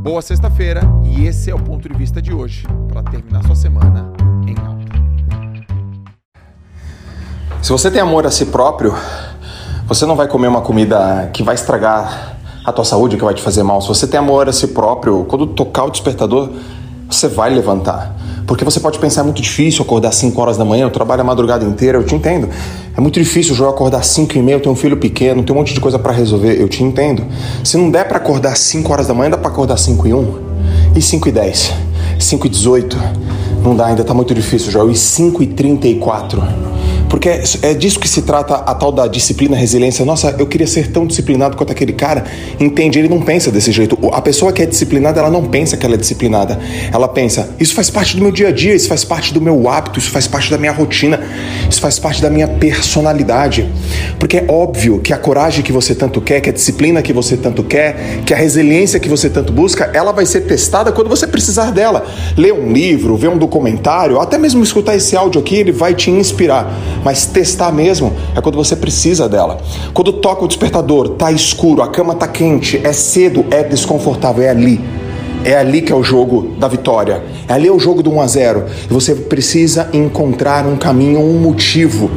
Boa sexta-feira e esse é o ponto de vista de hoje para terminar sua semana em alta. Se você tem amor a si próprio, você não vai comer uma comida que vai estragar a tua saúde, que vai te fazer mal. Se você tem amor a si próprio, quando tocar o despertador, você vai levantar. Porque você pode pensar, é muito difícil acordar 5 horas da manhã, eu trabalho a madrugada inteira, eu te entendo. É muito difícil, João, acordar 5 e meia, eu tenho um filho pequeno, tenho um monte de coisa para resolver, eu te entendo. Se não der para acordar 5 horas da manhã, dá para acordar 5 e 1? E 5 e 10? 5 e 18? Não dá, ainda tá muito difícil, João. E 5 e 34? Porque é, disso que se trata a tal da disciplina, resiliência. Nossa, eu queria ser tão disciplinado quanto aquele cara. Entende? Ele não pensa desse jeito. A pessoa que é disciplinada, ela não pensa que ela é disciplinada. Ela pensa, isso faz parte do meu dia a dia, isso faz parte do meu hábito, isso faz parte da minha rotina, isso faz parte da minha personalidade. Porque é óbvio que a coragem que você tanto quer, que a disciplina que você tanto quer, que a resiliência que você tanto busca, ela vai ser testada quando você precisar dela. Ler um livro, ver um documentário, até mesmo escutar esse áudio aqui, ele vai te inspirar mas testar mesmo é quando você precisa dela. Quando toca o despertador, tá escuro, a cama tá quente, é cedo, é desconfortável, é ali. É ali que é o jogo da vitória. É ali é o jogo do 1 a 0. E você precisa encontrar um caminho, um motivo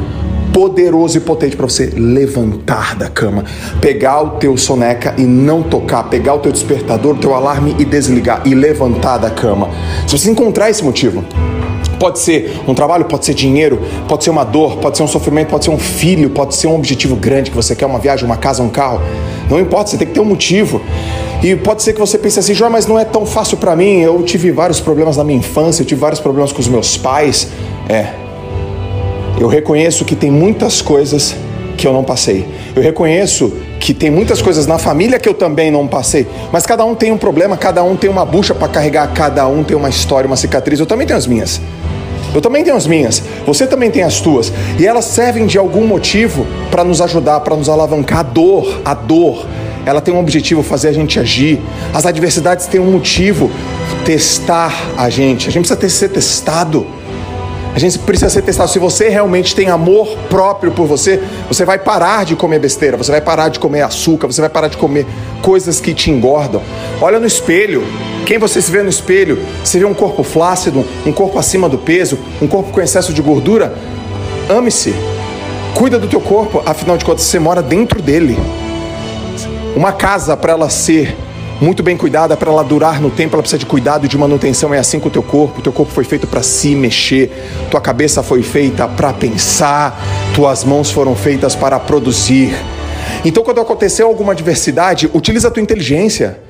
poderoso e potente para você levantar da cama, pegar o teu soneca e não tocar, pegar o teu despertador, o teu alarme e desligar e levantar da cama. Se você encontrar esse motivo, Pode ser um trabalho, pode ser dinheiro, pode ser uma dor, pode ser um sofrimento, pode ser um filho, pode ser um objetivo grande que você quer, uma viagem, uma casa, um carro. Não importa, você tem que ter um motivo. E pode ser que você pense assim, João, mas não é tão fácil para mim. Eu tive vários problemas na minha infância, eu tive vários problemas com os meus pais. É. Eu reconheço que tem muitas coisas que eu não passei. Eu reconheço que tem muitas coisas na família que eu também não passei, mas cada um tem um problema, cada um tem uma bucha para carregar, cada um tem uma história, uma cicatriz. Eu também tenho as minhas. Eu também tenho as minhas, você também tem as tuas, e elas servem de algum motivo para nos ajudar, para nos alavancar. A dor, a dor, ela tem um objetivo, fazer a gente agir. As adversidades têm um motivo, testar a gente. A gente precisa ter, ser testado. A gente precisa ser testado. Se você realmente tem amor próprio por você, você vai parar de comer besteira, você vai parar de comer açúcar, você vai parar de comer coisas que te engordam. Olha no espelho. Quem você se vê no espelho? Você vê um corpo flácido, um corpo acima do peso, um corpo com excesso de gordura? Ame-se. Cuida do teu corpo, afinal de contas você mora dentro dele. Uma casa para ela ser muito bem cuidada, para ela durar no tempo, ela precisa de cuidado e de manutenção. É assim com o teu corpo. O teu corpo foi feito para se mexer. Tua cabeça foi feita para pensar. Tuas mãos foram feitas para produzir. Então, quando aconteceu alguma adversidade, utiliza a tua inteligência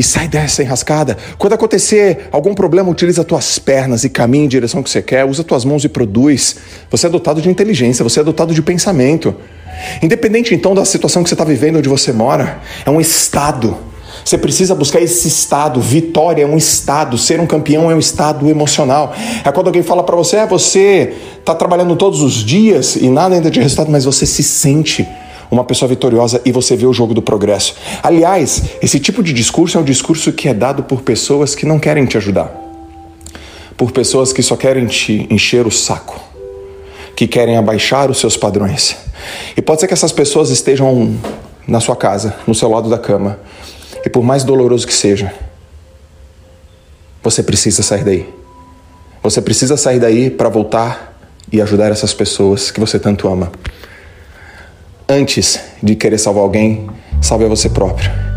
e sai dessa enrascada. Quando acontecer algum problema, utiliza tuas pernas e caminha em direção que você quer, usa tuas mãos e produz. Você é dotado de inteligência, você é dotado de pensamento. Independente então da situação que você está vivendo onde você mora, é um estado. Você precisa buscar esse estado. Vitória é um estado. Ser um campeão é um estado emocional. É quando alguém fala para você, é, você está trabalhando todos os dias e nada ainda de resultado, mas você se sente uma pessoa vitoriosa e você vê o jogo do progresso. Aliás, esse tipo de discurso é um discurso que é dado por pessoas que não querem te ajudar, por pessoas que só querem te encher o saco, que querem abaixar os seus padrões. E pode ser que essas pessoas estejam na sua casa, no seu lado da cama, e por mais doloroso que seja, você precisa sair daí. Você precisa sair daí para voltar e ajudar essas pessoas que você tanto ama antes de querer salvar alguém, salve a você próprio.